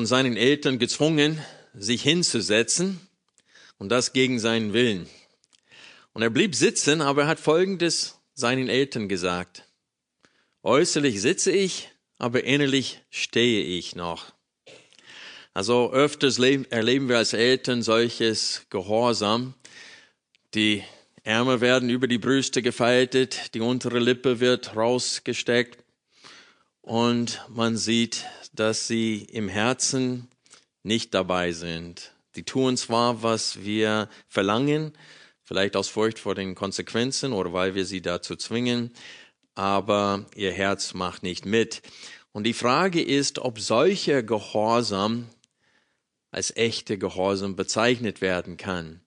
Von seinen Eltern gezwungen, sich hinzusetzen und das gegen seinen Willen. Und er blieb sitzen, aber er hat Folgendes seinen Eltern gesagt. Äußerlich sitze ich, aber innerlich stehe ich noch. Also öfters leb- erleben wir als Eltern solches Gehorsam. Die Ärmel werden über die Brüste gefaltet, die untere Lippe wird rausgesteckt und man sieht, dass sie im Herzen nicht dabei sind. Die tun zwar, was wir verlangen, vielleicht aus Furcht vor den Konsequenzen oder weil wir sie dazu zwingen, aber ihr Herz macht nicht mit. Und die Frage ist, ob solcher Gehorsam als echte Gehorsam bezeichnet werden kann.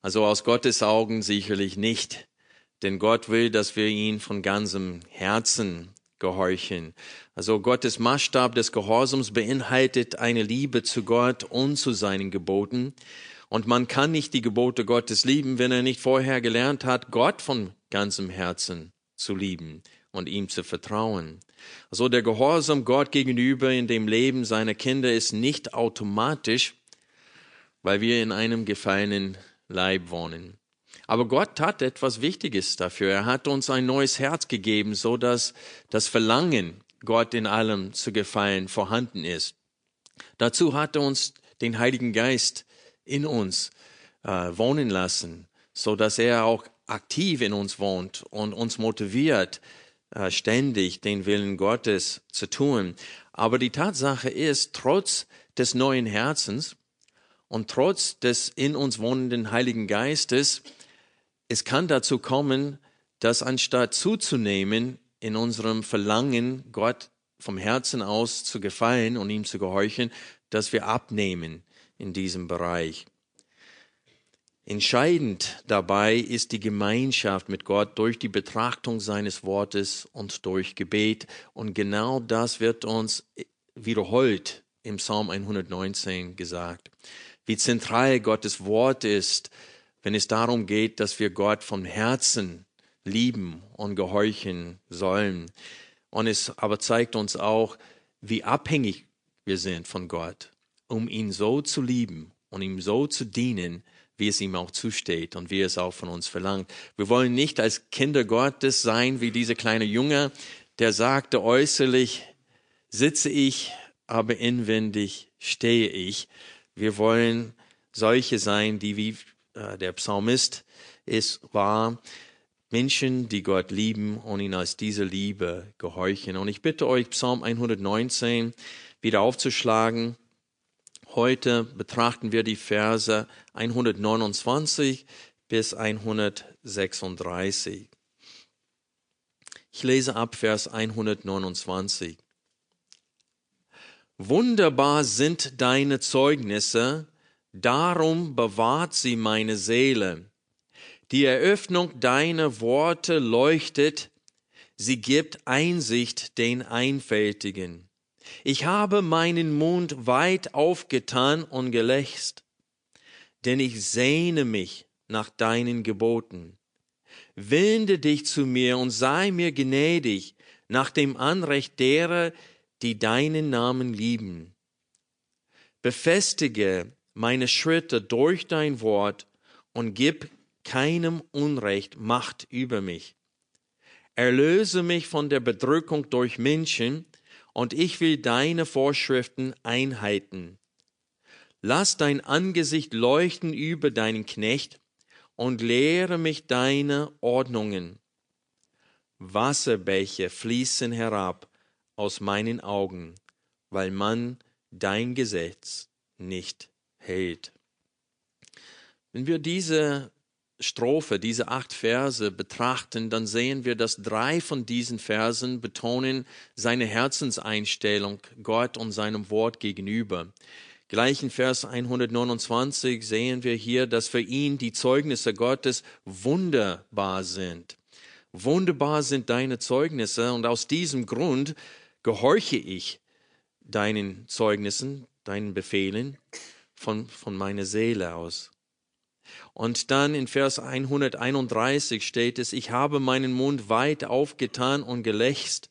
Also aus Gottes Augen sicherlich nicht, denn Gott will, dass wir ihn von ganzem Herzen gehorchen. Also Gottes Maßstab des Gehorsams beinhaltet eine Liebe zu Gott und zu seinen Geboten. Und man kann nicht die Gebote Gottes lieben, wenn er nicht vorher gelernt hat, Gott von ganzem Herzen zu lieben und ihm zu vertrauen. Also der Gehorsam Gott gegenüber in dem Leben seiner Kinder ist nicht automatisch, weil wir in einem gefallenen Leib wohnen. Aber Gott hat etwas Wichtiges dafür. Er hat uns ein neues Herz gegeben, so dass das Verlangen, Gott in allem zu gefallen, vorhanden ist. Dazu hat er uns den Heiligen Geist in uns äh, wohnen lassen, so dass er auch aktiv in uns wohnt und uns motiviert, äh, ständig den Willen Gottes zu tun. Aber die Tatsache ist, trotz des neuen Herzens und trotz des in uns wohnenden Heiligen Geistes, es kann dazu kommen, dass anstatt zuzunehmen in unserem Verlangen, Gott vom Herzen aus zu gefallen und ihm zu gehorchen, dass wir abnehmen in diesem Bereich. Entscheidend dabei ist die Gemeinschaft mit Gott durch die Betrachtung seines Wortes und durch Gebet. Und genau das wird uns wiederholt im Psalm 119 gesagt. Wie zentral Gottes Wort ist, wenn es darum geht, dass wir Gott vom Herzen lieben und gehorchen sollen. Und es aber zeigt uns auch, wie abhängig wir sind von Gott, um ihn so zu lieben und ihm so zu dienen, wie es ihm auch zusteht und wie es auch von uns verlangt. Wir wollen nicht als Kinder Gottes sein wie dieser kleine Junge, der sagte äußerlich sitze ich, aber inwendig stehe ich. Wir wollen solche sein, die wie äh, der Psalmist es war, Menschen, die Gott lieben und ihn als diese Liebe gehorchen. Und ich bitte euch, Psalm 119 wieder aufzuschlagen. Heute betrachten wir die Verse 129 bis 136. Ich lese ab Vers 129. Wunderbar sind deine Zeugnisse, darum bewahrt sie meine Seele. Die Eröffnung deiner Worte leuchtet, sie gibt Einsicht den Einfältigen. Ich habe meinen Mund weit aufgetan und gelächzt, denn ich sehne mich nach deinen Geboten. Wende dich zu mir und sei mir gnädig nach dem Anrecht derer, die deinen Namen lieben. Befestige meine Schritte durch dein Wort und gib keinem Unrecht Macht über mich. Erlöse mich von der Bedrückung durch Menschen, und ich will deine Vorschriften einhalten. Lass dein Angesicht leuchten über deinen Knecht und lehre mich deine Ordnungen. Wasserbäche fließen herab aus meinen Augen, weil man dein Gesetz nicht hält. Wenn wir diese Strophe, diese acht Verse betrachten, dann sehen wir, dass drei von diesen Versen betonen seine Herzenseinstellung Gott und seinem Wort gegenüber. Gleich in Vers 129 sehen wir hier, dass für ihn die Zeugnisse Gottes wunderbar sind. Wunderbar sind deine Zeugnisse und aus diesem Grund gehorche ich deinen Zeugnissen, deinen Befehlen von, von meiner Seele aus. Und dann in Vers 131 steht es, ich habe meinen Mund weit aufgetan und gelächzt,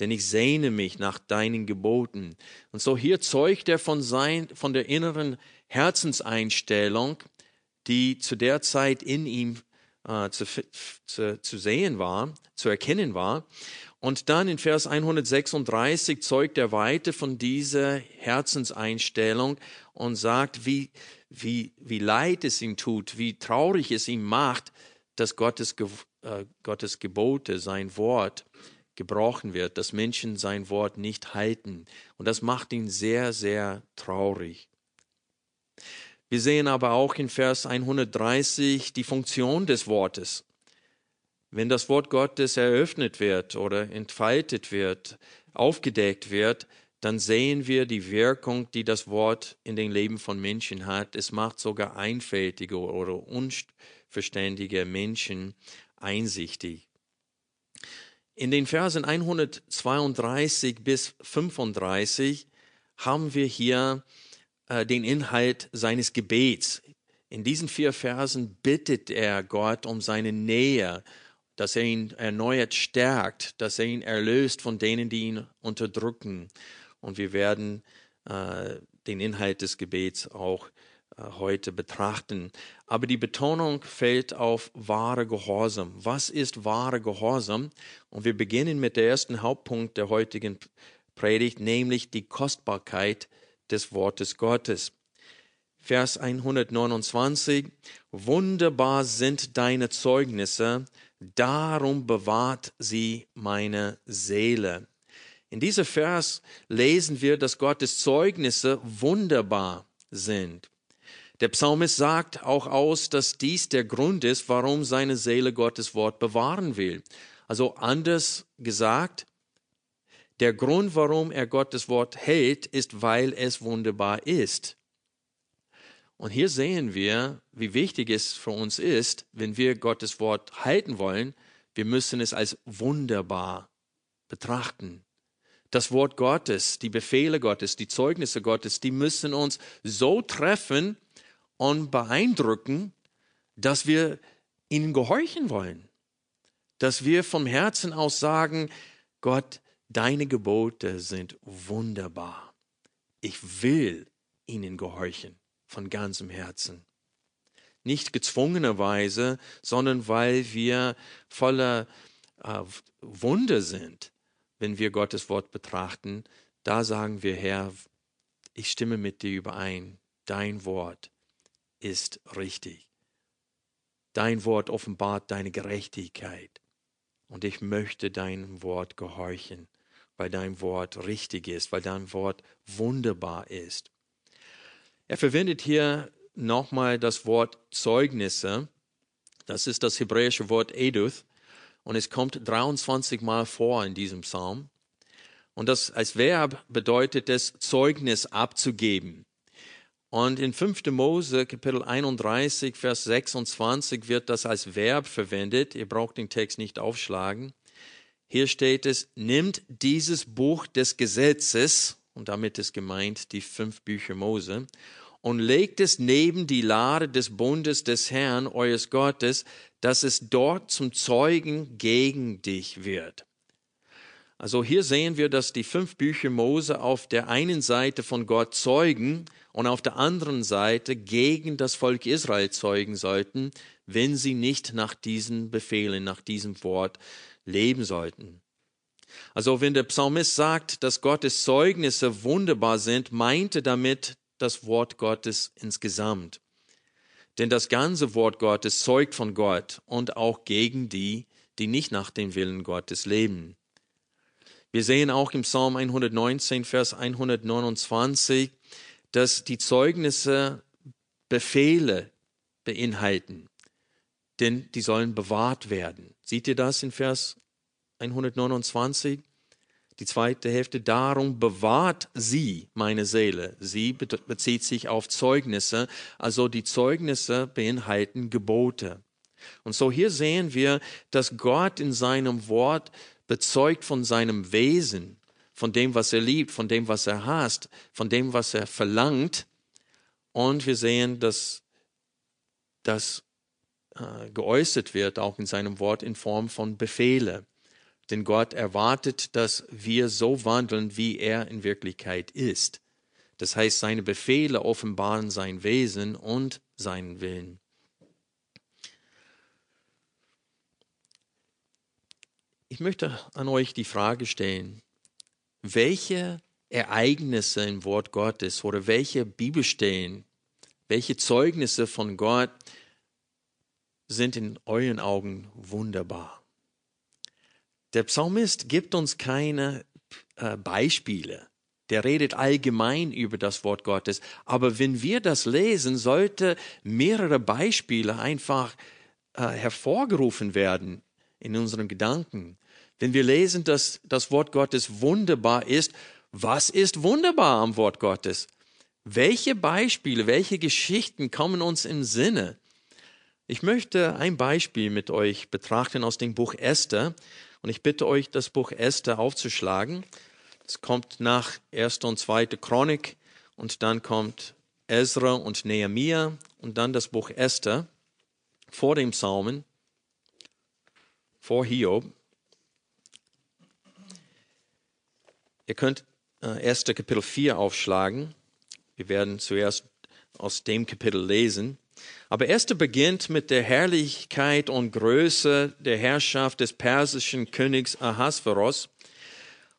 denn ich sehne mich nach deinen Geboten. Und so hier zeugt er von, sein, von der inneren Herzenseinstellung, die zu der Zeit in ihm äh, zu, zu, zu sehen war, zu erkennen war. Und dann in Vers 136 zeugt er weiter von dieser Herzenseinstellung und sagt, wie, wie, wie leid es ihm tut, wie traurig es ihm macht, dass Gottes, äh, Gottes Gebote, sein Wort gebrochen wird, dass Menschen sein Wort nicht halten. Und das macht ihn sehr, sehr traurig. Wir sehen aber auch in Vers 130 die Funktion des Wortes. Wenn das Wort Gottes eröffnet wird oder entfaltet wird, aufgedeckt wird, dann sehen wir die Wirkung, die das Wort in den Leben von Menschen hat. Es macht sogar einfältige oder unverständige Menschen einsichtig. In den Versen 132 bis 35 haben wir hier äh, den Inhalt seines Gebets. In diesen vier Versen bittet er Gott um seine Nähe, dass er ihn erneuert stärkt, dass er ihn erlöst von denen, die ihn unterdrücken. Und wir werden äh, den Inhalt des Gebets auch äh, heute betrachten. Aber die Betonung fällt auf wahre Gehorsam. Was ist wahre Gehorsam? Und wir beginnen mit der ersten Hauptpunkt der heutigen Predigt, nämlich die Kostbarkeit des Wortes Gottes. Vers 129. Wunderbar sind deine Zeugnisse, darum bewahrt sie meine Seele. In diesem Vers lesen wir, dass Gottes Zeugnisse wunderbar sind. Der Psalmist sagt auch aus, dass dies der Grund ist, warum seine Seele Gottes Wort bewahren will. Also anders gesagt, der Grund, warum er Gottes Wort hält, ist, weil es wunderbar ist. Und hier sehen wir, wie wichtig es für uns ist, wenn wir Gottes Wort halten wollen, wir müssen es als wunderbar betrachten. Das Wort Gottes, die Befehle Gottes, die Zeugnisse Gottes, die müssen uns so treffen und beeindrucken, dass wir ihnen gehorchen wollen. Dass wir vom Herzen aus sagen, Gott, deine Gebote sind wunderbar. Ich will ihnen gehorchen von ganzem Herzen. Nicht gezwungenerweise, sondern weil wir voller äh, Wunder sind, wenn wir Gottes Wort betrachten. Da sagen wir, Herr, ich stimme mit dir überein. Dein Wort ist richtig. Dein Wort offenbart deine Gerechtigkeit. Und ich möchte deinem Wort gehorchen, weil dein Wort richtig ist, weil dein Wort wunderbar ist. Er verwendet hier nochmal das Wort Zeugnisse. Das ist das hebräische Wort Eduth und es kommt 23 Mal vor in diesem Psalm. Und das als Verb bedeutet es, Zeugnis abzugeben. Und in 5. Mose, Kapitel 31, Vers 26 wird das als Verb verwendet. Ihr braucht den Text nicht aufschlagen. Hier steht es, nimmt dieses Buch des Gesetzes, und damit ist gemeint die fünf Bücher Mose, und legt es neben die Lade des Bundes des Herrn, eures Gottes, dass es dort zum Zeugen gegen dich wird. Also hier sehen wir, dass die fünf Bücher Mose auf der einen Seite von Gott zeugen und auf der anderen Seite gegen das Volk Israel zeugen sollten, wenn sie nicht nach diesen Befehlen, nach diesem Wort leben sollten. Also wenn der Psalmist sagt, dass Gottes Zeugnisse wunderbar sind, meinte damit das Wort Gottes insgesamt. Denn das ganze Wort Gottes zeugt von Gott und auch gegen die, die nicht nach dem Willen Gottes leben. Wir sehen auch im Psalm 119, Vers 129, dass die Zeugnisse Befehle beinhalten, denn die sollen bewahrt werden. Seht ihr das in Vers 129? Die zweite Hälfte, darum bewahrt sie meine Seele. Sie bezieht sich auf Zeugnisse, also die Zeugnisse beinhalten Gebote. Und so hier sehen wir, dass Gott in seinem Wort bezeugt von seinem Wesen, von dem, was er liebt, von dem, was er hasst, von dem, was er verlangt. Und wir sehen, dass das äh, geäußert wird, auch in seinem Wort in Form von Befehle. Denn Gott erwartet, dass wir so wandeln, wie er in Wirklichkeit ist. Das heißt, seine Befehle offenbaren sein Wesen und seinen Willen. Ich möchte an euch die Frage stellen, welche Ereignisse im Wort Gottes oder welche Bibelstellen, welche Zeugnisse von Gott sind in euren Augen wunderbar? Der Psalmist gibt uns keine äh, Beispiele. Der redet allgemein über das Wort Gottes. Aber wenn wir das lesen, sollte mehrere Beispiele einfach äh, hervorgerufen werden in unseren Gedanken. Wenn wir lesen, dass das Wort Gottes wunderbar ist, was ist wunderbar am Wort Gottes? Welche Beispiele, welche Geschichten kommen uns im Sinne? Ich möchte ein Beispiel mit euch betrachten aus dem Buch Esther. Und ich bitte euch, das Buch Esther aufzuschlagen. Es kommt nach 1. und 2. Chronik und dann kommt Ezra und Nehemiah und dann das Buch Esther vor dem Psalmen, vor Hiob. Ihr könnt äh, 1. Kapitel 4 aufschlagen. Wir werden zuerst aus dem Kapitel lesen. Aber Esther beginnt mit der Herrlichkeit und Größe der Herrschaft des persischen Königs Ahasveros.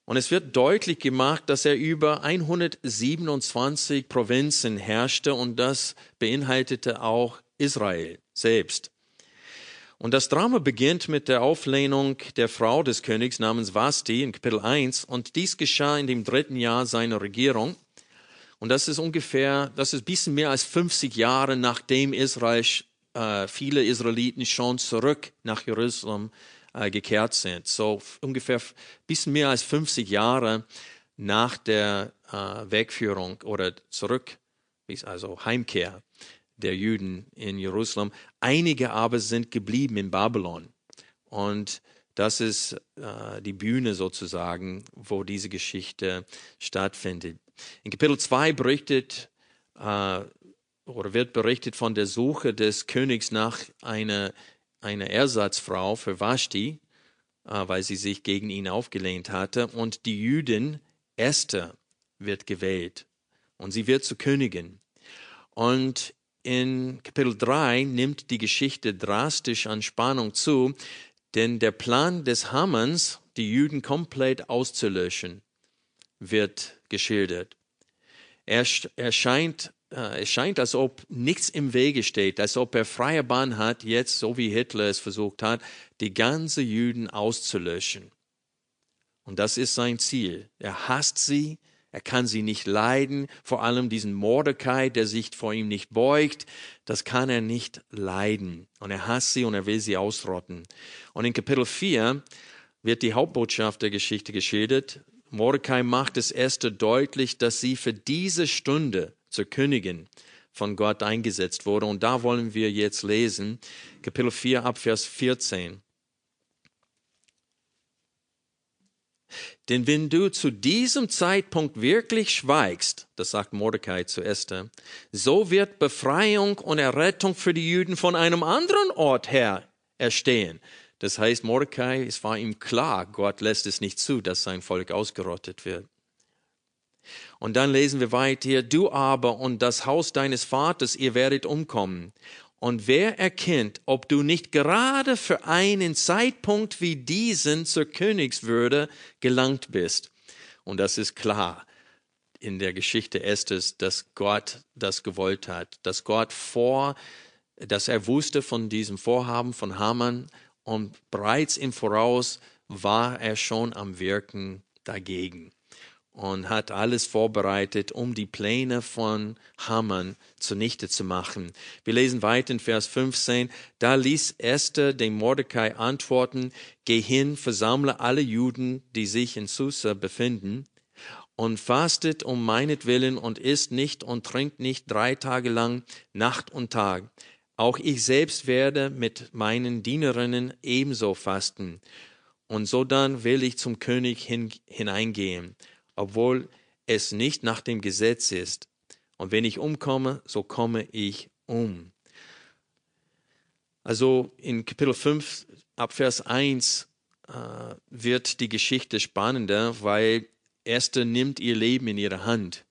Und es wird deutlich gemacht, dass er über 127 Provinzen herrschte und das beinhaltete auch Israel selbst. Und das Drama beginnt mit der Auflehnung der Frau des Königs namens Vasti in Kapitel 1 und dies geschah in dem dritten Jahr seiner Regierung. Und das ist ungefähr, das ist ein bisschen mehr als 50 Jahre nachdem Israel, äh, viele Israeliten schon zurück nach Jerusalem äh, gekehrt sind. So ungefähr ein bisschen mehr als 50 Jahre nach der äh, Wegführung oder zurück, also Heimkehr der Juden in Jerusalem. Einige aber sind geblieben in Babylon. Und das ist äh, die Bühne sozusagen, wo diese Geschichte stattfindet. In Kapitel 2 berichtet äh, oder wird berichtet von der Suche des Königs nach einer, einer Ersatzfrau für Vashti, äh, weil sie sich gegen ihn aufgelehnt hatte. Und die Jüdin Esther wird gewählt und sie wird zur Königin. Und in Kapitel 3 nimmt die Geschichte drastisch an Spannung zu, denn der Plan des Hammanns, die Juden komplett auszulöschen, wird geschildert. Er, er scheint, äh, es scheint, als ob nichts im Wege steht, als ob er freie Bahn hat, jetzt, so wie Hitler es versucht hat, die ganze Juden auszulöschen. Und das ist sein Ziel. Er hasst sie, er kann sie nicht leiden, vor allem diesen Mordecai, der sich vor ihm nicht beugt, das kann er nicht leiden. Und er hasst sie und er will sie ausrotten. Und in Kapitel 4 wird die Hauptbotschaft der Geschichte geschildert. Mordecai macht es Esther deutlich, dass sie für diese Stunde zur Königin von Gott eingesetzt wurde. Und da wollen wir jetzt lesen, Kapitel 4 ab Vers 14. Denn wenn du zu diesem Zeitpunkt wirklich schweigst, das sagt Mordecai zu Esther, so wird Befreiung und Errettung für die Juden von einem anderen Ort her erstehen. Das heißt, Mordecai, es war ihm klar, Gott lässt es nicht zu, dass sein Volk ausgerottet wird. Und dann lesen wir weiter, du aber und das Haus deines Vaters, ihr werdet umkommen. Und wer erkennt, ob du nicht gerade für einen Zeitpunkt wie diesen zur Königswürde gelangt bist? Und das ist klar in der Geschichte Esthers, dass Gott das gewollt hat, dass Gott vor, dass er wusste von diesem Vorhaben von Haman und bereits im Voraus war er schon am Wirken dagegen. und hat alles vorbereitet, um die Pläne von Haman zunichte zu machen. Wir lesen weiter in Vers 15. Da ließ Esther dem Mordecai antworten, Geh hin, versammle alle Juden, die sich in Susa befinden, und fastet um meinetwillen und isst nicht und trinkt nicht drei Tage lang, Nacht und Tag. Auch ich selbst werde mit meinen Dienerinnen ebenso fasten. Und so dann will ich zum König hin, hineingehen obwohl es nicht nach dem Gesetz ist. Und wenn ich umkomme, so komme ich um. Also in Kapitel 5 ab Vers 1 äh, wird die Geschichte spannender, weil Esther nimmt ihr Leben in ihre Hand.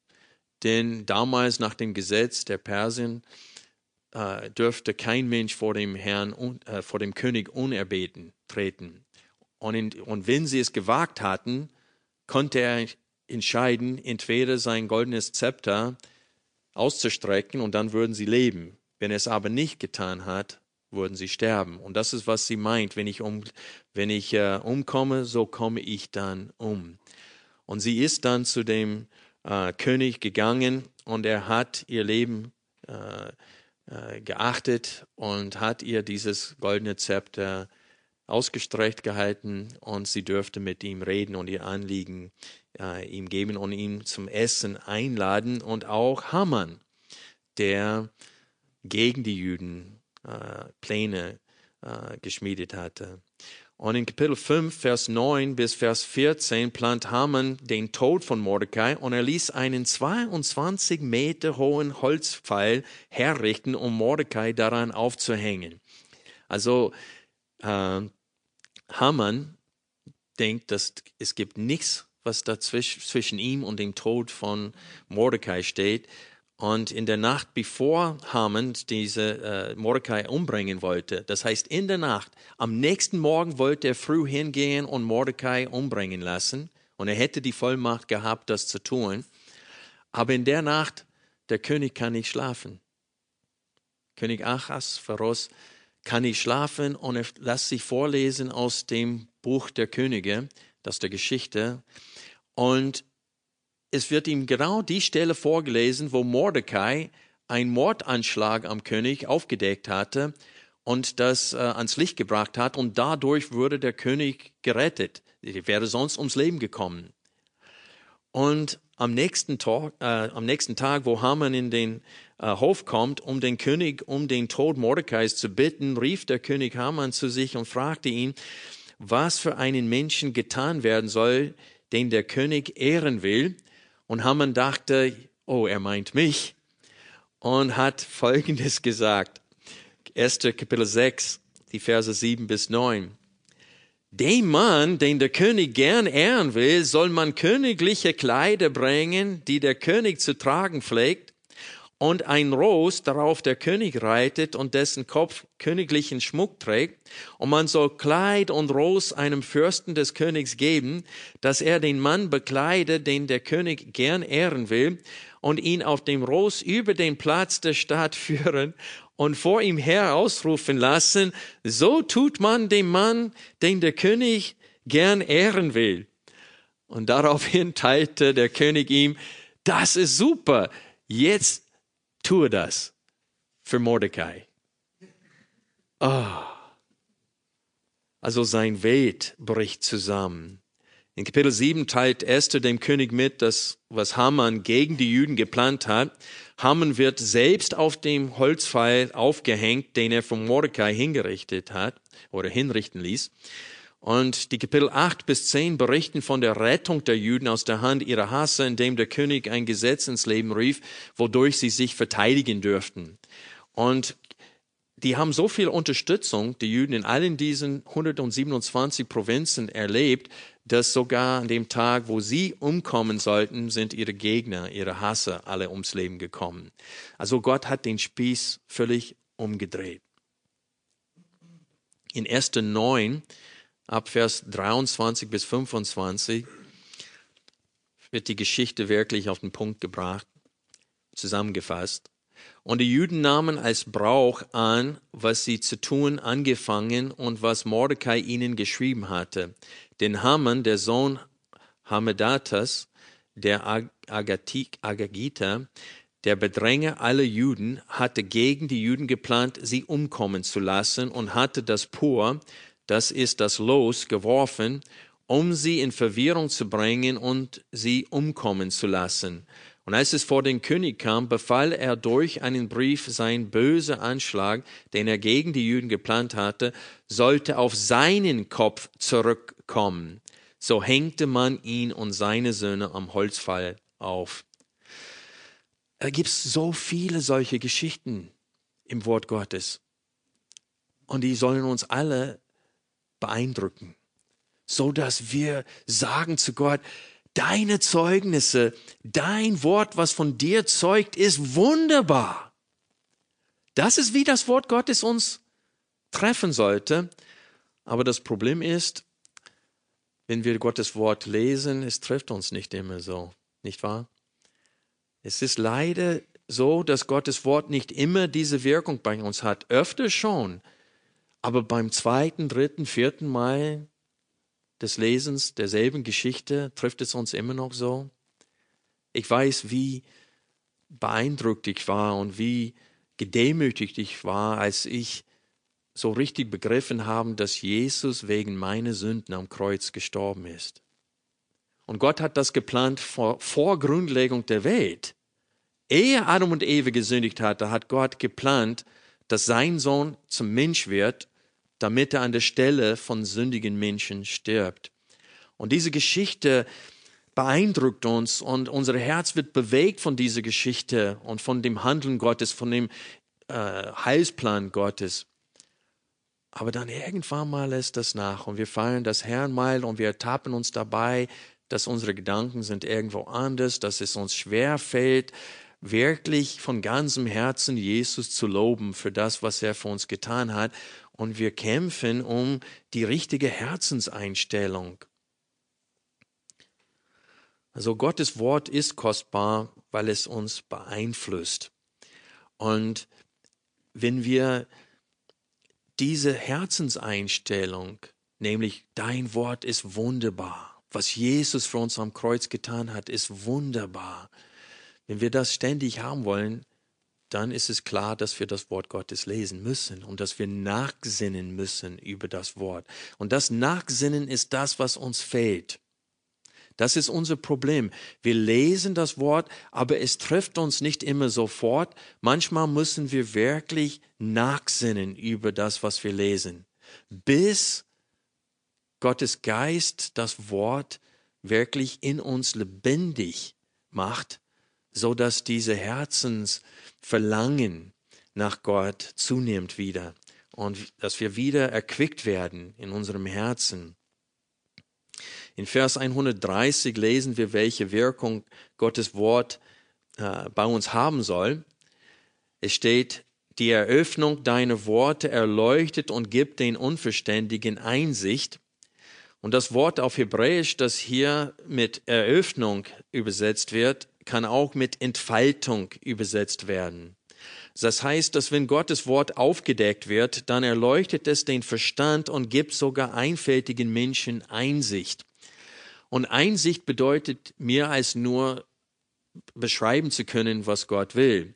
Denn damals nach dem Gesetz der Persien äh, dürfte kein Mensch vor dem Herrn, äh, vor dem König unerbeten treten. Und, in, und wenn sie es gewagt hatten, konnte er entscheiden, entweder sein goldenes Zepter auszustrecken und dann würden sie leben. Wenn er es aber nicht getan hat, würden sie sterben. Und das ist, was sie meint. Wenn ich, um, wenn ich äh, umkomme, so komme ich dann um. Und sie ist dann zu dem äh, König gegangen und er hat ihr Leben äh, äh geachtet und hat ihr dieses goldene Zepter ausgestreckt gehalten und sie dürfte mit ihm reden und ihr Anliegen äh, ihm geben und ihn zum Essen einladen und auch Haman, der gegen die Juden äh, Pläne äh, geschmiedet hatte. Und in Kapitel 5, Vers 9 bis Vers 14 plant Haman den Tod von Mordecai und er ließ einen 22 Meter hohen Holzpfeil herrichten, um Mordecai daran aufzuhängen. Also äh, Haman denkt, dass es gibt nichts was dazwischen zwischen ihm und dem Tod von Mordecai steht. Und in der Nacht, bevor Haman diese äh, Mordecai umbringen wollte, das heißt in der Nacht, am nächsten Morgen wollte er früh hingehen und Mordecai umbringen lassen. Und er hätte die Vollmacht gehabt, das zu tun. Aber in der Nacht, der König kann nicht schlafen. König Achas, Pharos, kann nicht schlafen und er lässt sich vorlesen aus dem Buch der Könige, das der Geschichte. Und es wird ihm genau die Stelle vorgelesen, wo Mordecai einen Mordanschlag am König aufgedeckt hatte und das äh, ans Licht gebracht hat und dadurch wurde der König gerettet. Er wäre sonst ums Leben gekommen. Und am nächsten, Tag, äh, am nächsten Tag, wo Haman in den äh, Hof kommt, um den König um den Tod Mordecais zu bitten, rief der König Haman zu sich und fragte ihn, was für einen Menschen getan werden soll, den der König ehren will. Und Haman dachte, oh, er meint mich. Und hat Folgendes gesagt. 1. Kapitel 6, die Verse 7 bis 9. Dem Mann, den der König gern ehren will, soll man königliche Kleider bringen, die der König zu tragen pflegt, und ein Ross, darauf der König reitet und dessen Kopf königlichen Schmuck trägt, und man soll Kleid und Ross einem Fürsten des Königs geben, dass er den Mann bekleide, den der König gern ehren will, und ihn auf dem Ross über den Platz der Stadt führen und vor ihm her ausrufen lassen, so tut man dem Mann, den der König gern ehren will. Und daraufhin teilte der König ihm, das ist super, jetzt Tue das für Mordecai. Oh. Also sein Welt bricht zusammen. In Kapitel 7 teilt Esther dem König mit, dass was Haman gegen die Juden geplant hat. Haman wird selbst auf dem Holzpfeil aufgehängt, den er von Mordecai hingerichtet hat oder hinrichten ließ. Und die Kapitel 8 bis 10 berichten von der Rettung der Juden aus der Hand ihrer Hasse, indem der König ein Gesetz ins Leben rief, wodurch sie sich verteidigen dürften. Und die haben so viel Unterstützung, die Juden in allen diesen 127 Provinzen erlebt, dass sogar an dem Tag, wo sie umkommen sollten, sind ihre Gegner, ihre Hasse alle ums Leben gekommen. Also Gott hat den Spieß völlig umgedreht. In 1. 9 ab Vers 23 bis 25 wird die Geschichte wirklich auf den Punkt gebracht, zusammengefasst. Und die Juden nahmen als Brauch an, was sie zu tun angefangen und was Mordecai ihnen geschrieben hatte. Denn Haman, der Sohn Hamedatas, der Agagiter, der Bedränger aller Juden, hatte gegen die Juden geplant, sie umkommen zu lassen und hatte das Pur, das ist das Los, geworfen, um sie in Verwirrung zu bringen und sie umkommen zu lassen. Und als es vor den König kam, befahl er durch einen Brief, sein böser Anschlag, den er gegen die Juden geplant hatte, sollte auf seinen Kopf zurückkommen. So hängte man ihn und seine Söhne am Holzpfahl auf. Da gibt es so viele solche Geschichten im Wort Gottes. Und die sollen uns alle beeindrucken, so dass wir sagen zu Gott, deine Zeugnisse, dein Wort, was von dir zeugt, ist wunderbar. Das ist, wie das Wort Gottes uns treffen sollte. Aber das Problem ist, wenn wir Gottes Wort lesen, es trifft uns nicht immer so, nicht wahr? Es ist leider so, dass Gottes Wort nicht immer diese Wirkung bei uns hat. Öfter schon. Aber beim zweiten, dritten, vierten Mal des Lesens derselben Geschichte trifft es uns immer noch so. Ich weiß, wie beeindruckt ich war und wie gedemütigt ich war, als ich so richtig begriffen habe, dass Jesus wegen meiner Sünden am Kreuz gestorben ist. Und Gott hat das geplant vor, vor Grundlegung der Welt. Ehe Adam und Eve gesündigt hatte, hat Gott geplant, dass sein Sohn zum Mensch wird damit er an der Stelle von sündigen Menschen stirbt. Und diese Geschichte beeindruckt uns und unser Herz wird bewegt von dieser Geschichte und von dem Handeln Gottes, von dem äh, Heilsplan Gottes. Aber dann irgendwann mal lässt das nach und wir feiern das Herrn mal und wir ertappen uns dabei, dass unsere Gedanken sind irgendwo anders, dass es uns schwer fällt, wirklich von ganzem Herzen Jesus zu loben für das, was er für uns getan hat und wir kämpfen um die richtige Herzenseinstellung. Also Gottes Wort ist kostbar, weil es uns beeinflusst. Und wenn wir diese Herzenseinstellung, nämlich dein Wort ist wunderbar, was Jesus für uns am Kreuz getan hat, ist wunderbar. Wenn wir das ständig haben wollen, dann ist es klar, dass wir das Wort Gottes lesen müssen und dass wir nachsinnen müssen über das Wort. Und das Nachsinnen ist das, was uns fehlt. Das ist unser Problem. Wir lesen das Wort, aber es trifft uns nicht immer sofort. Manchmal müssen wir wirklich nachsinnen über das, was wir lesen, bis Gottes Geist das Wort wirklich in uns lebendig macht, so dass diese Herzens Verlangen nach Gott zunimmt wieder und dass wir wieder erquickt werden in unserem Herzen. In Vers 130 lesen wir, welche Wirkung Gottes Wort äh, bei uns haben soll. Es steht, die Eröffnung deiner Worte erleuchtet und gibt den Unverständigen Einsicht. Und das Wort auf Hebräisch, das hier mit Eröffnung übersetzt wird, kann auch mit Entfaltung übersetzt werden. Das heißt, dass wenn Gottes Wort aufgedeckt wird, dann erleuchtet es den Verstand und gibt sogar einfältigen Menschen Einsicht. Und Einsicht bedeutet mehr als nur beschreiben zu können, was Gott will.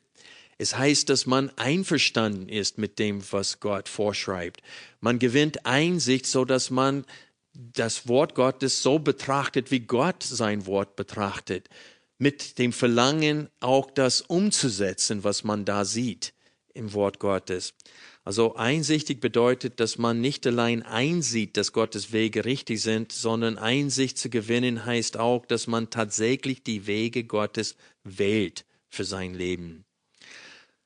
Es heißt, dass man einverstanden ist mit dem, was Gott vorschreibt. Man gewinnt Einsicht, so dass man das Wort Gottes so betrachtet, wie Gott sein Wort betrachtet mit dem Verlangen, auch das umzusetzen, was man da sieht im Wort Gottes. Also einsichtig bedeutet, dass man nicht allein einsieht, dass Gottes Wege richtig sind, sondern Einsicht zu gewinnen heißt auch, dass man tatsächlich die Wege Gottes wählt für sein Leben.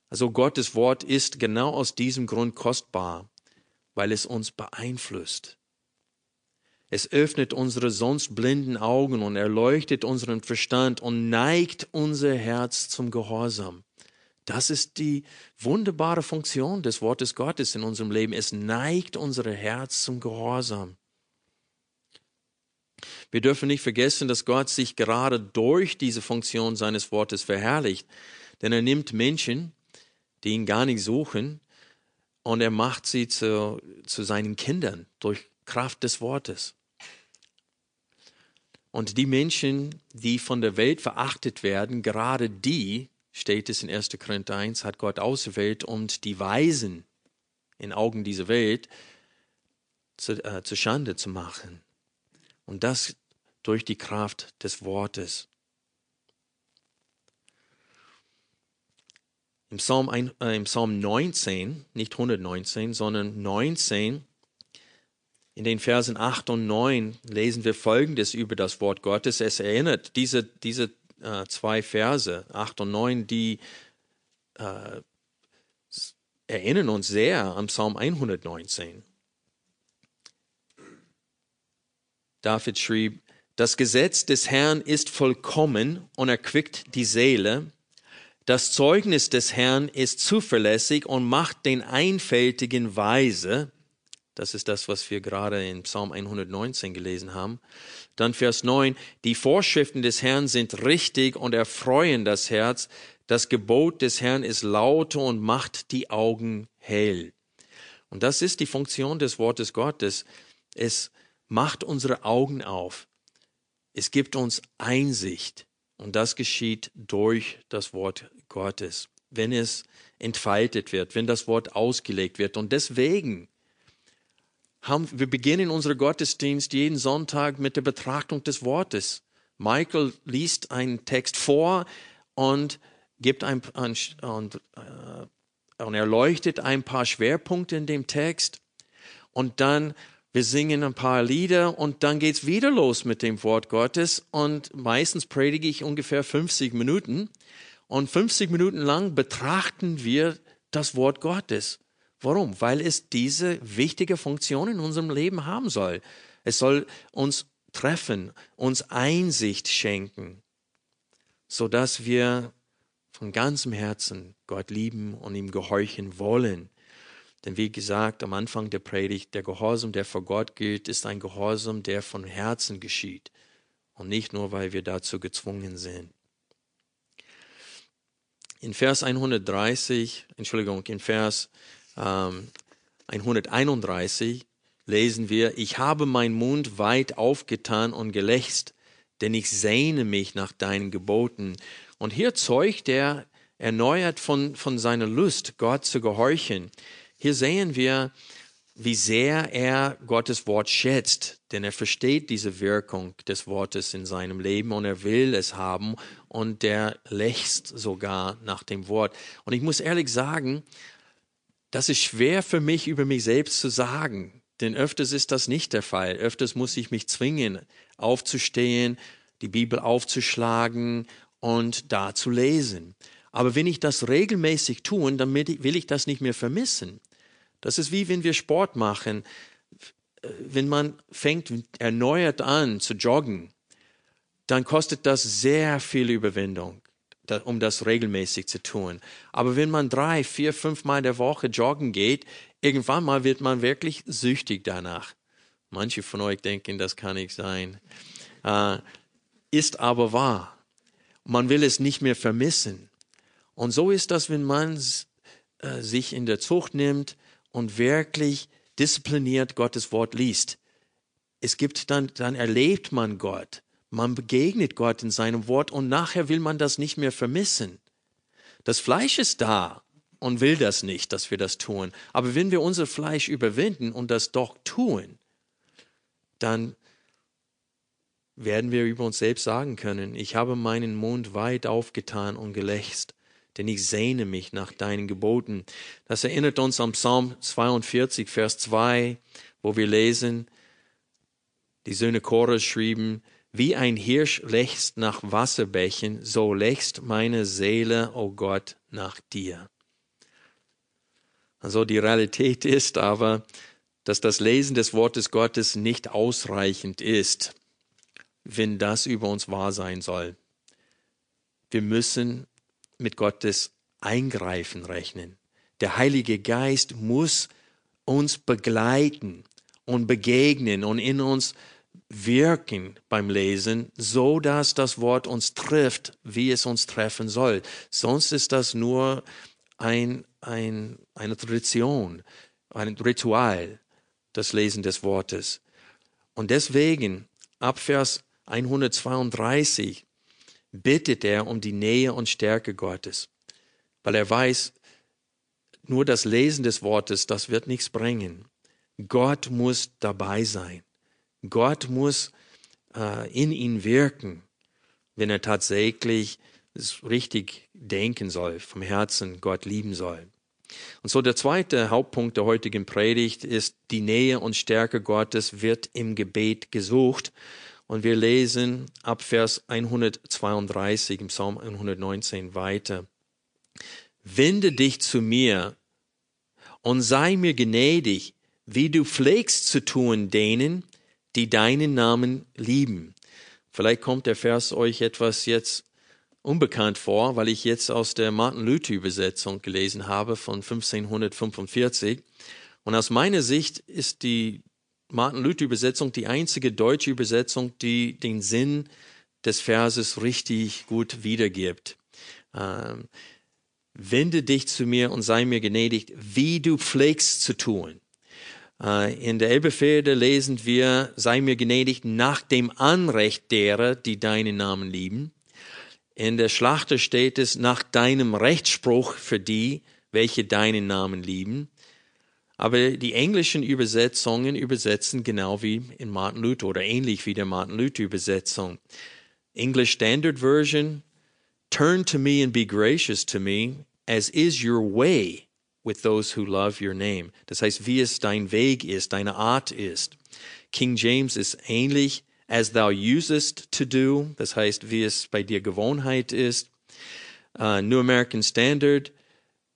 Also Gottes Wort ist genau aus diesem Grund kostbar, weil es uns beeinflusst. Es öffnet unsere sonst blinden Augen und erleuchtet unseren Verstand und neigt unser Herz zum Gehorsam. Das ist die wunderbare Funktion des Wortes Gottes in unserem Leben. Es neigt unser Herz zum Gehorsam. Wir dürfen nicht vergessen, dass Gott sich gerade durch diese Funktion seines Wortes verherrlicht. Denn er nimmt Menschen, die ihn gar nicht suchen, und er macht sie zu, zu seinen Kindern durch Kraft des Wortes. Und die Menschen, die von der Welt verachtet werden, gerade die, steht es in 1. Korinther 1, hat Gott ausgewählt, um die Weisen in Augen dieser Welt zu, äh, zu Schande zu machen. Und das durch die Kraft des Wortes. Im Psalm, äh, Im Psalm 19, nicht 119, sondern 19, in den Versen 8 und 9 lesen wir Folgendes über das Wort Gottes. Es erinnert diese, diese äh, zwei Verse, 8 und 9, die äh, erinnern uns sehr am Psalm 119. David schrieb, das Gesetz des Herrn ist vollkommen und erquickt die Seele. Das Zeugnis des Herrn ist zuverlässig und macht den Einfältigen weise. Das ist das, was wir gerade in Psalm 119 gelesen haben. Dann Vers 9. Die Vorschriften des Herrn sind richtig und erfreuen das Herz. Das Gebot des Herrn ist laut und macht die Augen hell. Und das ist die Funktion des Wortes Gottes. Es macht unsere Augen auf. Es gibt uns Einsicht. Und das geschieht durch das Wort Gottes, wenn es entfaltet wird, wenn das Wort ausgelegt wird. Und deswegen haben, wir beginnen unseren Gottesdienst jeden Sonntag mit der Betrachtung des Wortes. Michael liest einen Text vor und gibt ein, und, äh, und erleuchtet ein paar Schwerpunkte in dem Text. Und dann wir singen ein paar Lieder und dann geht's wieder los mit dem Wort Gottes und meistens predige ich ungefähr 50 Minuten und 50 Minuten lang betrachten wir das Wort Gottes. Warum? Weil es diese wichtige Funktion in unserem Leben haben soll. Es soll uns treffen, uns Einsicht schenken, so dass wir von ganzem Herzen Gott lieben und ihm gehorchen wollen. Denn wie gesagt am Anfang der Predigt, der Gehorsam, der vor Gott gilt, ist ein Gehorsam, der von Herzen geschieht und nicht nur, weil wir dazu gezwungen sind. In Vers 130, Entschuldigung, in Vers ähm, 131 lesen wir, ich habe meinen Mund weit aufgetan und gelächzt, denn ich sehne mich nach deinen Geboten. Und hier zeugt er erneuert von, von seiner Lust, Gott zu gehorchen. Hier sehen wir, wie sehr er Gottes Wort schätzt, denn er versteht diese Wirkung des Wortes in seinem Leben und er will es haben und er lächzt sogar nach dem Wort. Und ich muss ehrlich sagen, das ist schwer für mich über mich selbst zu sagen, denn öfters ist das nicht der Fall. Öfters muss ich mich zwingen, aufzustehen, die Bibel aufzuschlagen und da zu lesen. Aber wenn ich das regelmäßig tue, dann will ich das nicht mehr vermissen. Das ist wie wenn wir Sport machen. Wenn man fängt erneuert an zu joggen, dann kostet das sehr viel Überwindung, um das regelmäßig zu tun. Aber wenn man drei, vier, fünf Mal der Woche joggen geht, irgendwann mal wird man wirklich süchtig danach. Manche von euch denken, das kann nicht sein. Äh, ist aber wahr. Man will es nicht mehr vermissen. Und so ist das, wenn man äh, sich in der Zucht nimmt, und wirklich diszipliniert Gottes Wort liest. Es gibt dann, dann erlebt man Gott. Man begegnet Gott in seinem Wort und nachher will man das nicht mehr vermissen. Das Fleisch ist da und will das nicht, dass wir das tun. Aber wenn wir unser Fleisch überwinden und das doch tun, dann werden wir über uns selbst sagen können, ich habe meinen Mund weit aufgetan und gelächzt denn ich sehne mich nach deinen Geboten. Das erinnert uns am Psalm 42, Vers 2, wo wir lesen, die Söhne Chores schrieben, wie ein Hirsch lechzt nach Wasserbächen, so lechzt meine Seele, o oh Gott, nach dir. Also die Realität ist aber, dass das Lesen des Wortes Gottes nicht ausreichend ist, wenn das über uns wahr sein soll. Wir müssen mit Gottes Eingreifen rechnen. Der Heilige Geist muss uns begleiten und begegnen und in uns wirken beim Lesen, so dass das Wort uns trifft, wie es uns treffen soll. Sonst ist das nur ein, ein, eine Tradition, ein Ritual, das Lesen des Wortes. Und deswegen, ab Vers 132 bittet er um die Nähe und Stärke Gottes, weil er weiß, nur das Lesen des Wortes, das wird nichts bringen. Gott muss dabei sein. Gott muss äh, in ihn wirken, wenn er tatsächlich richtig denken soll, vom Herzen Gott lieben soll. Und so der zweite Hauptpunkt der heutigen Predigt ist, die Nähe und Stärke Gottes wird im Gebet gesucht. Und wir lesen ab Vers 132 im Psalm 119 weiter. Wende dich zu mir und sei mir gnädig, wie du pflegst zu tun denen, die deinen Namen lieben. Vielleicht kommt der Vers euch etwas jetzt unbekannt vor, weil ich jetzt aus der Martin Luther Übersetzung gelesen habe von 1545. Und aus meiner Sicht ist die Martin Luther Übersetzung die einzige deutsche Übersetzung, die den Sinn des Verses richtig gut wiedergibt. Ähm, Wende dich zu mir und sei mir gnädig, wie du pflegst zu tun. Äh, in der Elbefehde lesen wir, sei mir gnädig nach dem Anrecht derer, die deinen Namen lieben. In der Schlachter steht es nach deinem Rechtsspruch für die, welche deinen Namen lieben. Aber die englischen Übersetzungen übersetzen genau wie in Martin Luther oder ähnlich wie der Martin Luther Übersetzung. English Standard Version, turn to me and be gracious to me, as is your way with those who love your name. Das heißt, wie es dein Weg ist, deine Art ist. King James ist ähnlich, as thou usest to do, das heißt, wie es bei dir Gewohnheit ist. Uh, New American Standard,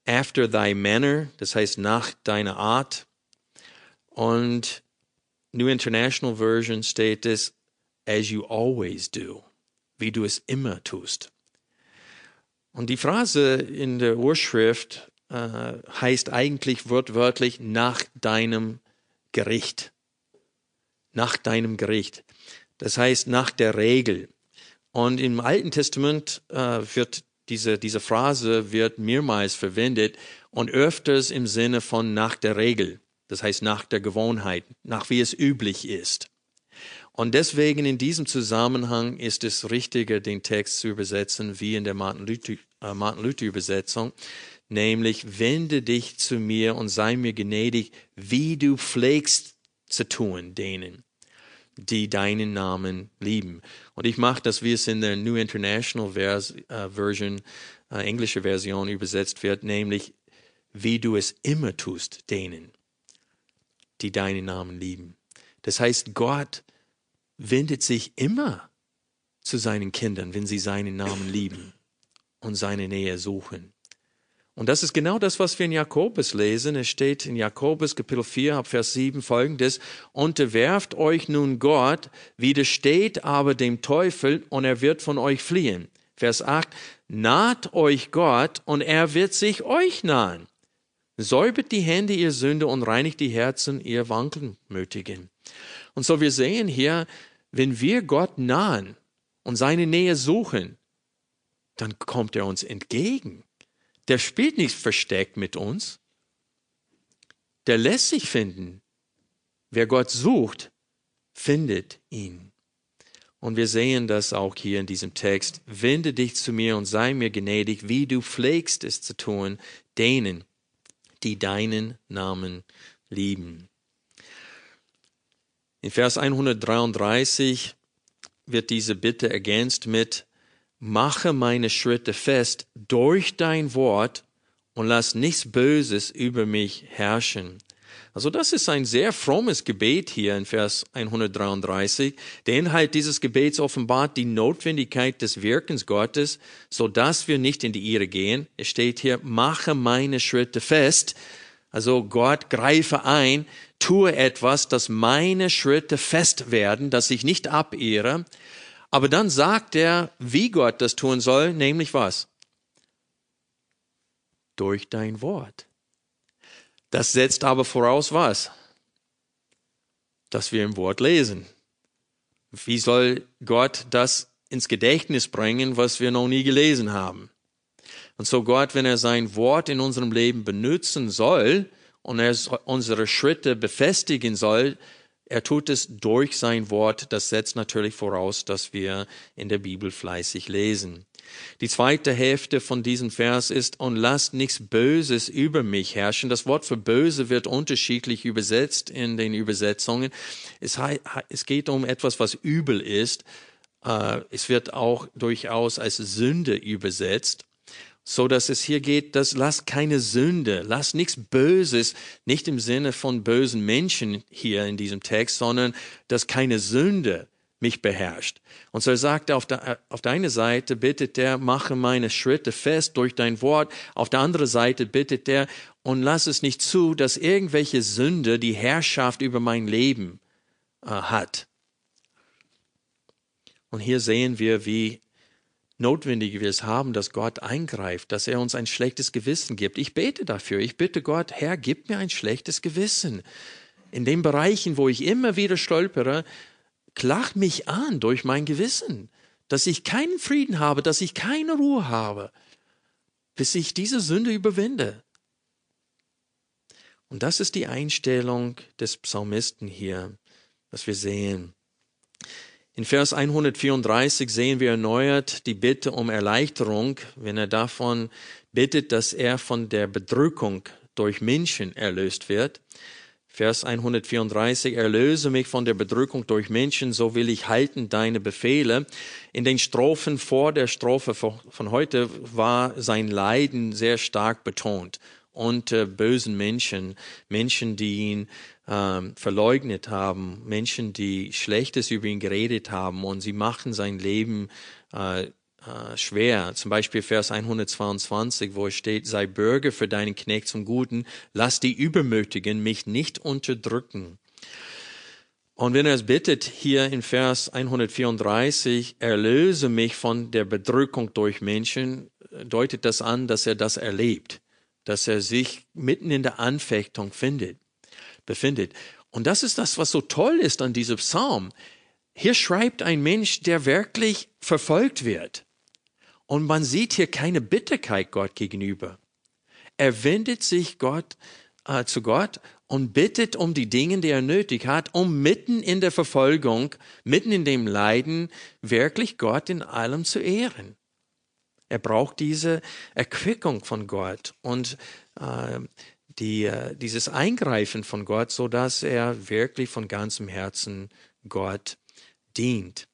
after thy manner, das heißt nach deiner Art. Und New International Version steht es, as you always do, wie du es immer tust. Und die Phrase in der Urschrift äh, heißt eigentlich wortwörtlich nach deinem Gericht. Nach deinem Gericht. Das heißt nach der Regel. Und im Alten Testament äh, wird diese, diese Phrase wird mehrmals verwendet und öfters im Sinne von nach der Regel. Das heißt nach der Gewohnheit, nach wie es üblich ist. Und deswegen in diesem Zusammenhang ist es richtiger, den Text zu übersetzen wie in der Martin Luther, äh, Martin Luther nämlich wende dich zu mir und sei mir gnädig, wie du pflegst zu tun denen, die deinen Namen lieben. Und ich mache das, wie es in der New International Vers, äh, Version, äh, englische Version übersetzt wird, nämlich wie du es immer tust denen, die deinen Namen lieben. Das heißt, Gott wendet sich immer zu seinen Kindern, wenn sie seinen Namen lieben und seine Nähe suchen. Und das ist genau das, was wir in Jakobus lesen. Es steht in Jakobus Kapitel 4 ab Vers 7 folgendes. Unterwerft euch nun Gott, widersteht aber dem Teufel und er wird von euch fliehen. Vers 8. Naht euch Gott und er wird sich euch nahen. Säubert die Hände ihr Sünde und reinigt die Herzen ihr Wankelmütigen. Und so wir sehen hier, wenn wir Gott nahen und seine Nähe suchen, dann kommt er uns entgegen. Der spielt nicht versteckt mit uns. Der lässt sich finden. Wer Gott sucht, findet ihn. Und wir sehen das auch hier in diesem Text. Wende dich zu mir und sei mir gnädig, wie du pflegst es zu tun, denen, die deinen Namen lieben. In Vers 133 wird diese Bitte ergänzt mit, mache meine Schritte fest durch dein Wort und lass nichts Böses über mich herrschen. Also das ist ein sehr frommes Gebet hier in Vers 133. Der Inhalt dieses Gebets offenbart die Notwendigkeit des Wirkens Gottes, so dass wir nicht in die Irre gehen. Es steht hier, mache meine Schritte fest. Also Gott greife ein, tue etwas, dass meine Schritte fest werden, dass ich nicht abehre. Aber dann sagt er, wie Gott das tun soll, nämlich was? Durch dein Wort. Das setzt aber voraus was? Dass wir im Wort lesen. Wie soll Gott das ins Gedächtnis bringen, was wir noch nie gelesen haben? Und so Gott, wenn er sein Wort in unserem Leben benutzen soll, und er unsere Schritte befestigen soll, Er tut es durch sein Wort. Das setzt natürlich voraus, dass wir in der Bibel fleißig lesen. Die zweite Hälfte von diesem Vers ist, und lasst nichts Böses über mich herrschen. Das Wort für böse wird unterschiedlich übersetzt in den Übersetzungen. Es, es geht um etwas, was übel ist. Äh, es wird auch durchaus als Sünde übersetzt so dass es hier geht, dass lass keine Sünde, lass nichts Böses, nicht im Sinne von bösen Menschen hier in diesem Text, sondern dass keine Sünde mich beherrscht. Und so sagt er auf, der, auf deine Seite bittet er, mache meine Schritte fest durch dein Wort. Auf der anderen Seite bittet er, und lass es nicht zu, dass irgendwelche Sünde die Herrschaft über mein Leben äh, hat. Und hier sehen wir, wie notwendig wir es haben, dass Gott eingreift, dass er uns ein schlechtes Gewissen gibt. Ich bete dafür. Ich bitte Gott, Herr, gib mir ein schlechtes Gewissen. In den Bereichen, wo ich immer wieder stolpere, klach mich an durch mein Gewissen, dass ich keinen Frieden habe, dass ich keine Ruhe habe, bis ich diese Sünde überwinde. Und das ist die Einstellung des Psalmisten hier, was wir sehen. In Vers 134 sehen wir erneuert die Bitte um Erleichterung, wenn er davon bittet, dass er von der Bedrückung durch Menschen erlöst wird. Vers 134, erlöse mich von der Bedrückung durch Menschen, so will ich halten deine Befehle. In den Strophen vor der Strophe von heute war sein Leiden sehr stark betont äh, bösen Menschen, Menschen, die ihn ähm, verleugnet haben, Menschen, die Schlechtes über ihn geredet haben und sie machen sein Leben äh, äh, schwer. Zum Beispiel Vers 122, wo es steht, sei Bürger für deinen Knecht zum Guten, lass die Übermütigen mich nicht unterdrücken. Und wenn er es bittet, hier in Vers 134, erlöse mich von der Bedrückung durch Menschen, deutet das an, dass er das erlebt, dass er sich mitten in der Anfechtung findet befindet. Und das ist das, was so toll ist an diesem Psalm. Hier schreibt ein Mensch, der wirklich verfolgt wird. Und man sieht hier keine Bitterkeit Gott gegenüber. Er wendet sich Gott, äh, zu Gott und bittet um die Dinge, die er nötig hat, um mitten in der Verfolgung, mitten in dem Leiden, wirklich Gott in allem zu ehren. Er braucht diese Erquickung von Gott und äh, die, äh, dieses Eingreifen von Gott, so dass er wirklich von ganzem Herzen Gott dient.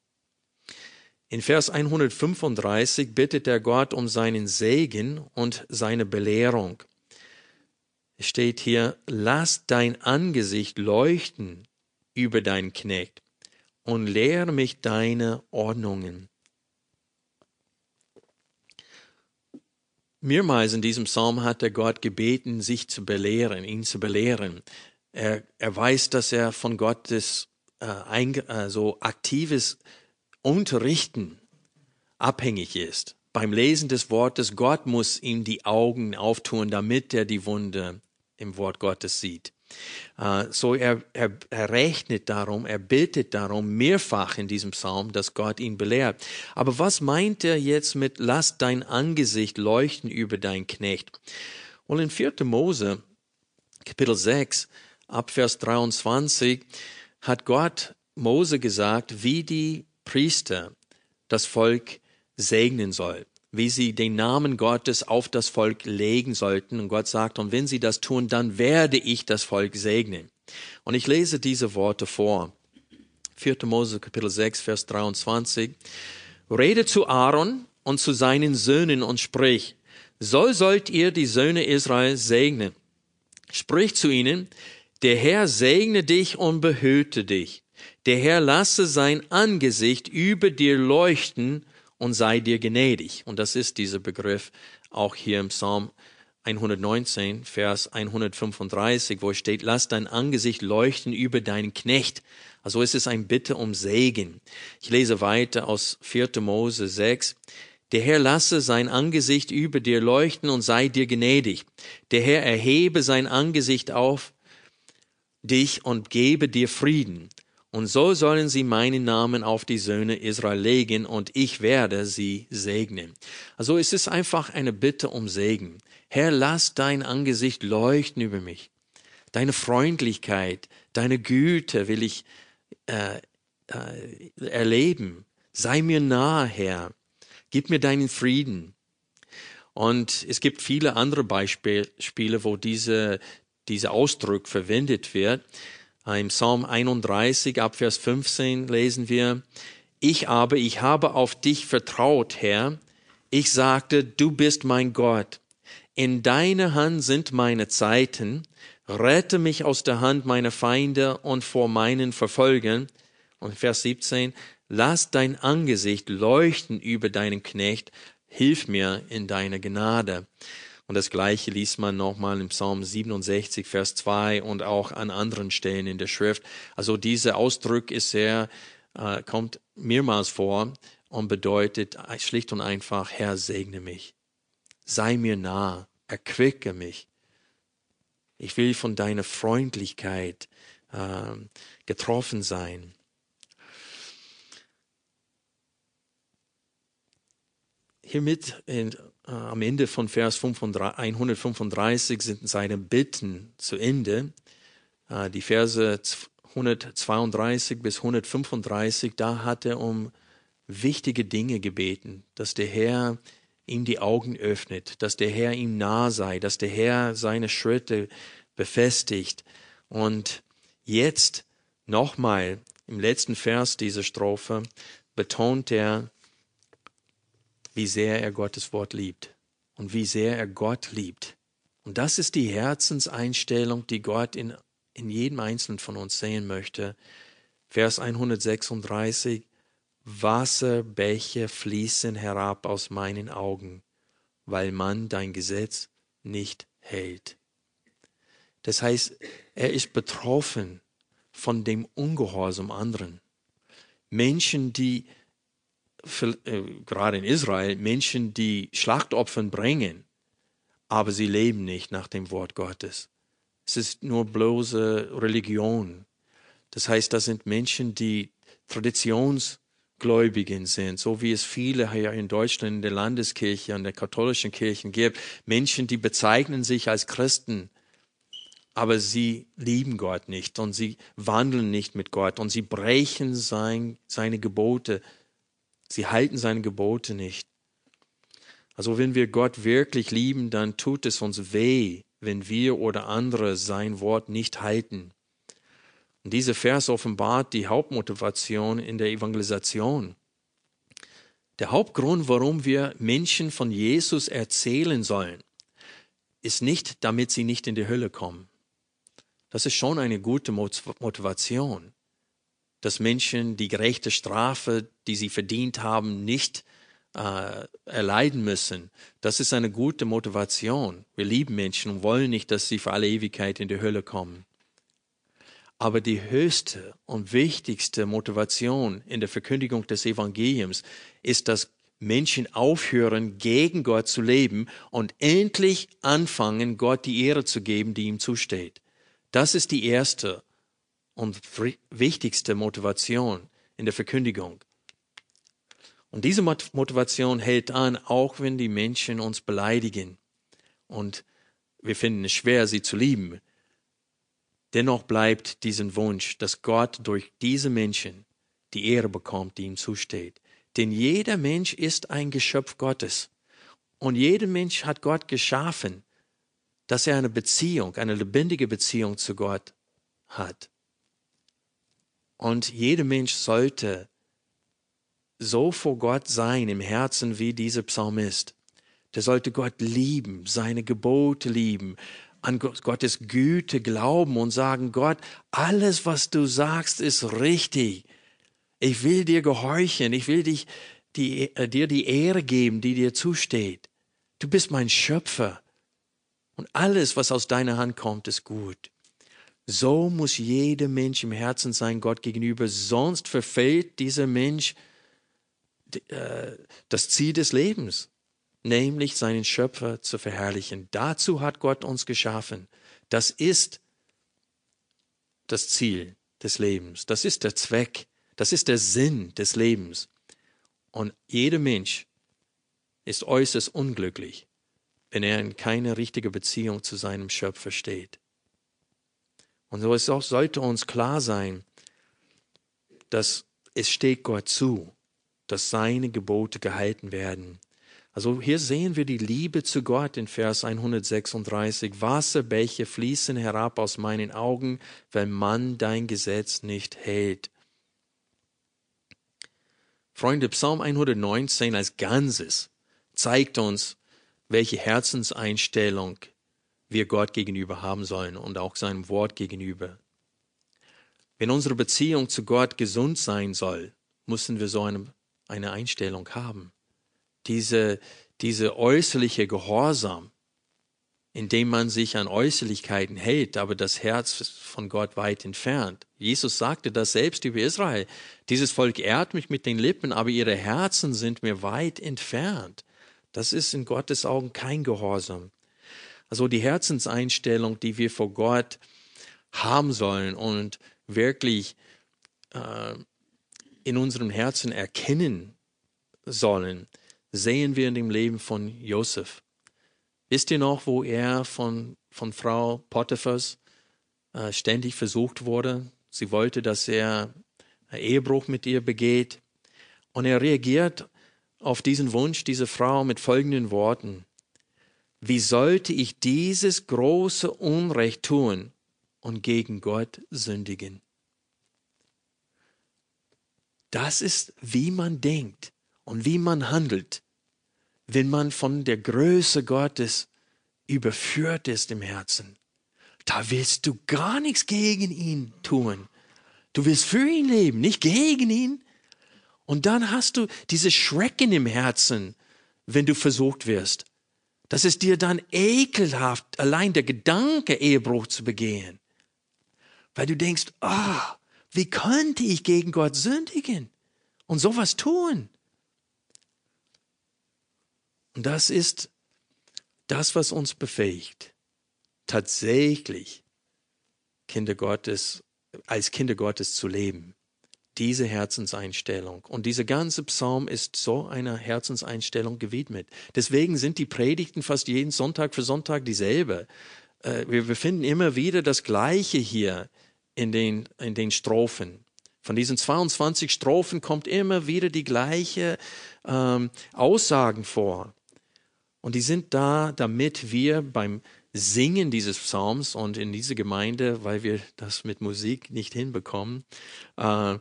In Vers 135 bittet er Gott um seinen Segen und seine Belehrung. Es steht hier, lass dein Angesicht leuchten über deinen Knecht und lehre mich deine Ordnungen. Mehrmals in diesem Psalm hat er Gott gebeten, sich zu belehren, ihn zu belehren. Er, er weiß, dass er von Gottes äh, ein, äh, so aktives Unterrichten abhängig ist. Beim Lesen des Wortes, Gott muss ihm die Augen auftun, damit er die Wunde im Wort Gottes sieht. Uh, so er, er, er rechnet darum, er bittet darum mehrfach in diesem Psalm, dass Gott ihn belehrt. Aber was meint er jetzt mit lass dein Angesicht leuchten über dein Knecht? Und in 4. Mose, Kapitel 6, ab Vers 23, hat Gott Mose gesagt, wie die Priester das Volk segnen soll wie sie den Namen Gottes auf das Volk legen sollten. Und Gott sagt, und wenn sie das tun, dann werde ich das Volk segnen. Und ich lese diese Worte vor. 4. Mose Kapitel 6, Vers 23. Rede zu Aaron und zu seinen Söhnen und sprich, so sollt ihr die Söhne Israel segnen. Sprich zu ihnen, der Herr segne dich und behüte dich. Der Herr lasse sein Angesicht über dir leuchten und sei dir gnädig. Und das ist dieser Begriff auch hier im Psalm 119, Vers 135, wo es steht, lass dein Angesicht leuchten über deinen Knecht. Also es ist ein Bitte um Segen. Ich lese weiter aus 4. Mose 6. Der Herr lasse sein Angesicht über dir leuchten und sei dir gnädig. Der Herr erhebe sein Angesicht auf dich und gebe dir Frieden. Und so sollen sie meinen Namen auf die Söhne Israel legen und ich werde sie segnen. Also es ist einfach eine Bitte um Segen. Herr, lass dein Angesicht leuchten über mich. Deine Freundlichkeit, deine Güte will ich äh, äh, erleben. Sei mir nahe, Herr. Gib mir deinen Frieden. Und es gibt viele andere Beispiele, wo diese, dieser Ausdruck verwendet wird. Im Psalm 31 ab Vers 15 lesen wir, ich aber, ich habe auf dich vertraut, Herr. Ich sagte, du bist mein Gott. In deine Hand sind meine Zeiten. Rette mich aus der Hand meiner Feinde und vor meinen Verfolgern. Und Vers 17, lass dein Angesicht leuchten über deinen Knecht. Hilf mir in deiner Gnade. Und das Gleiche liest man nochmal im Psalm 67, Vers 2 und auch an anderen Stellen in der Schrift. Also dieser Ausdruck ist sehr, äh, kommt mehrmals vor und bedeutet schlicht und einfach, Herr, segne mich. Sei mir nah, erquicke mich. Ich will von deiner Freundlichkeit äh, getroffen sein. Hiermit in, am Ende von Vers 35, 135 sind seine Bitten zu Ende. Äh, die Verse 132 bis 135, da hat er um wichtige Dinge gebeten, dass der Herr ihm die Augen öffnet, dass der Herr ihm nah sei, dass der Herr seine Schritte befestigt. Und jetzt nochmal im letzten Vers dieser Strophe betont er, wie sehr er Gottes Wort liebt und wie sehr er Gott liebt. Und das ist die Herzenseinstellung, die Gott in, in jedem Einzelnen von uns sehen möchte. Vers 136, Wasserbäche fließen herab aus meinen Augen, weil man dein Gesetz nicht hält. Das heißt, er ist betroffen von dem Ungehorsam anderen. Menschen, die, äh, gerade in Israel, Menschen, die Schlachtopfern bringen, aber sie leben nicht nach dem Wort Gottes. Es ist nur bloße Religion. Das heißt, das sind Menschen, die Traditions Gläubigen sind, so wie es viele hier in Deutschland in der Landeskirche, und der katholischen Kirchen gibt. Menschen, die bezeichnen sich als Christen, aber sie lieben Gott nicht und sie wandeln nicht mit Gott und sie brechen sein, seine Gebote. Sie halten seine Gebote nicht. Also wenn wir Gott wirklich lieben, dann tut es uns weh, wenn wir oder andere sein Wort nicht halten. Und dieser Vers offenbart die Hauptmotivation in der Evangelisation. Der Hauptgrund, warum wir Menschen von Jesus erzählen sollen, ist nicht, damit sie nicht in die Hölle kommen. Das ist schon eine gute Motivation, dass Menschen die gerechte Strafe, die sie verdient haben, nicht äh, erleiden müssen. Das ist eine gute Motivation. Wir lieben Menschen und wollen nicht, dass sie für alle Ewigkeit in die Hölle kommen. Aber die höchste und wichtigste Motivation in der Verkündigung des Evangeliums ist, dass Menschen aufhören, gegen Gott zu leben und endlich anfangen, Gott die Ehre zu geben, die ihm zusteht. Das ist die erste und wichtigste Motivation in der Verkündigung. Und diese Motivation hält an, auch wenn die Menschen uns beleidigen. Und wir finden es schwer, sie zu lieben. Dennoch bleibt diesen Wunsch, dass Gott durch diese Menschen die Ehre bekommt, die ihm zusteht. Denn jeder Mensch ist ein Geschöpf Gottes. Und jeder Mensch hat Gott geschaffen, dass er eine Beziehung, eine lebendige Beziehung zu Gott hat. Und jeder Mensch sollte so vor Gott sein im Herzen wie dieser Psalmist. Der sollte Gott lieben, seine Gebote lieben, an Gottes Güte glauben und sagen, Gott, alles, was du sagst, ist richtig. Ich will dir gehorchen. Ich will dich, die, äh, dir die Ehre geben, die dir zusteht. Du bist mein Schöpfer. Und alles, was aus deiner Hand kommt, ist gut. So muss jeder Mensch im Herzen sein Gott gegenüber, sonst verfehlt dieser Mensch äh, das Ziel des Lebens nämlich seinen Schöpfer zu verherrlichen. Dazu hat Gott uns geschaffen. Das ist das Ziel des Lebens. Das ist der Zweck. Das ist der Sinn des Lebens. Und jeder Mensch ist äußerst unglücklich, wenn er in keine richtige Beziehung zu seinem Schöpfer steht. Und so es auch, sollte uns klar sein, dass es steht Gott zu, dass seine Gebote gehalten werden. Also hier sehen wir die Liebe zu Gott in Vers 136. Wasserbäche fließen herab aus meinen Augen, wenn man dein Gesetz nicht hält. Freunde, Psalm 119 als Ganzes zeigt uns, welche Herzenseinstellung wir Gott gegenüber haben sollen und auch seinem Wort gegenüber. Wenn unsere Beziehung zu Gott gesund sein soll, müssen wir so eine, eine Einstellung haben. Diese, diese äußerliche Gehorsam, indem man sich an Äußerlichkeiten hält, aber das Herz von Gott weit entfernt. Jesus sagte das selbst über Israel. Dieses Volk ehrt mich mit den Lippen, aber ihre Herzen sind mir weit entfernt. Das ist in Gottes Augen kein Gehorsam. Also die Herzenseinstellung, die wir vor Gott haben sollen und wirklich äh, in unserem Herzen erkennen sollen, sehen wir in dem Leben von Josef. Wisst ihr noch, wo er von, von Frau Potiphas äh, ständig versucht wurde? Sie wollte, dass er Ehebruch mit ihr begeht. Und er reagiert auf diesen Wunsch dieser Frau mit folgenden Worten. Wie sollte ich dieses große Unrecht tun und gegen Gott sündigen? Das ist, wie man denkt und wie man handelt, wenn man von der Größe Gottes überführt ist im Herzen. Da willst du gar nichts gegen ihn tun. Du willst für ihn leben, nicht gegen ihn. Und dann hast du diese Schrecken im Herzen, wenn du versucht wirst. Das ist dir dann ekelhaft, allein der Gedanke, Ehebruch zu begehen. Weil du denkst, ah, oh, wie könnte ich gegen Gott sündigen und sowas tun? Und das ist das, was uns befähigt, tatsächlich Kinder Gottes, als Kinder Gottes zu leben. Diese Herzenseinstellung. Und dieser ganze Psalm ist so einer Herzenseinstellung gewidmet. Deswegen sind die Predigten fast jeden Sonntag für Sonntag dieselbe. Äh, wir finden immer wieder das Gleiche hier in den, in den Strophen. Von diesen 22 Strophen kommt immer wieder die gleiche ähm, Aussagen vor. Und die sind da, damit wir beim Singen dieses Psalms und in diese Gemeinde, weil wir das mit Musik nicht hinbekommen, äh,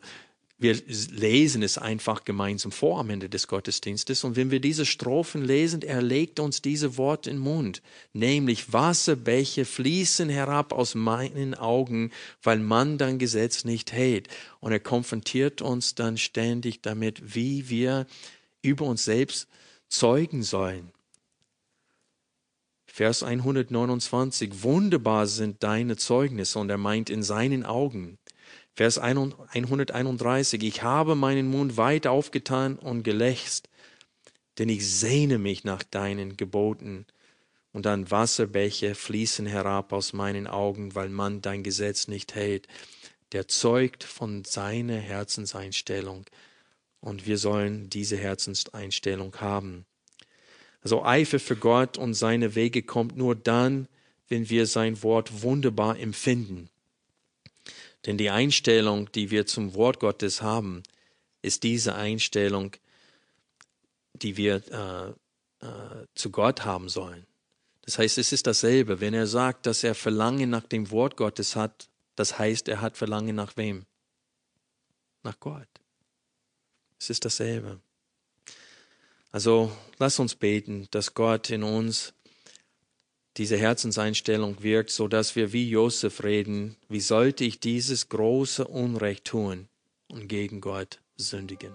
wir lesen es einfach gemeinsam vor am Ende des Gottesdienstes. Und wenn wir diese Strophen lesen, er legt uns diese Worte in den Mund, nämlich Wasserbäche fließen herab aus meinen Augen, weil man dein Gesetz nicht hält. Und er konfrontiert uns dann ständig damit, wie wir über uns selbst zeugen sollen. Vers 129, wunderbar sind deine Zeugnisse und er meint in seinen Augen. Vers 131, ich habe meinen Mund weit aufgetan und gelächzt, denn ich sehne mich nach deinen Geboten. Und dann Wasserbäche fließen herab aus meinen Augen, weil man dein Gesetz nicht hält. Der zeugt von seiner Herzenseinstellung. Und wir sollen diese Herzenseinstellung haben. Also Eifer für Gott und seine Wege kommt nur dann, wenn wir sein Wort wunderbar empfinden. Denn die Einstellung, die wir zum Wort Gottes haben, ist diese Einstellung, die wir äh, äh, zu Gott haben sollen. Das heißt, es ist dasselbe. Wenn er sagt, dass er Verlangen nach dem Wort Gottes hat, das heißt, er hat Verlangen nach wem? Nach Gott. Es ist dasselbe. Also lass uns beten, dass Gott in uns diese Herzenseinstellung wirkt, so dass wir wie Josef reden, wie sollte ich dieses große Unrecht tun und gegen Gott sündigen.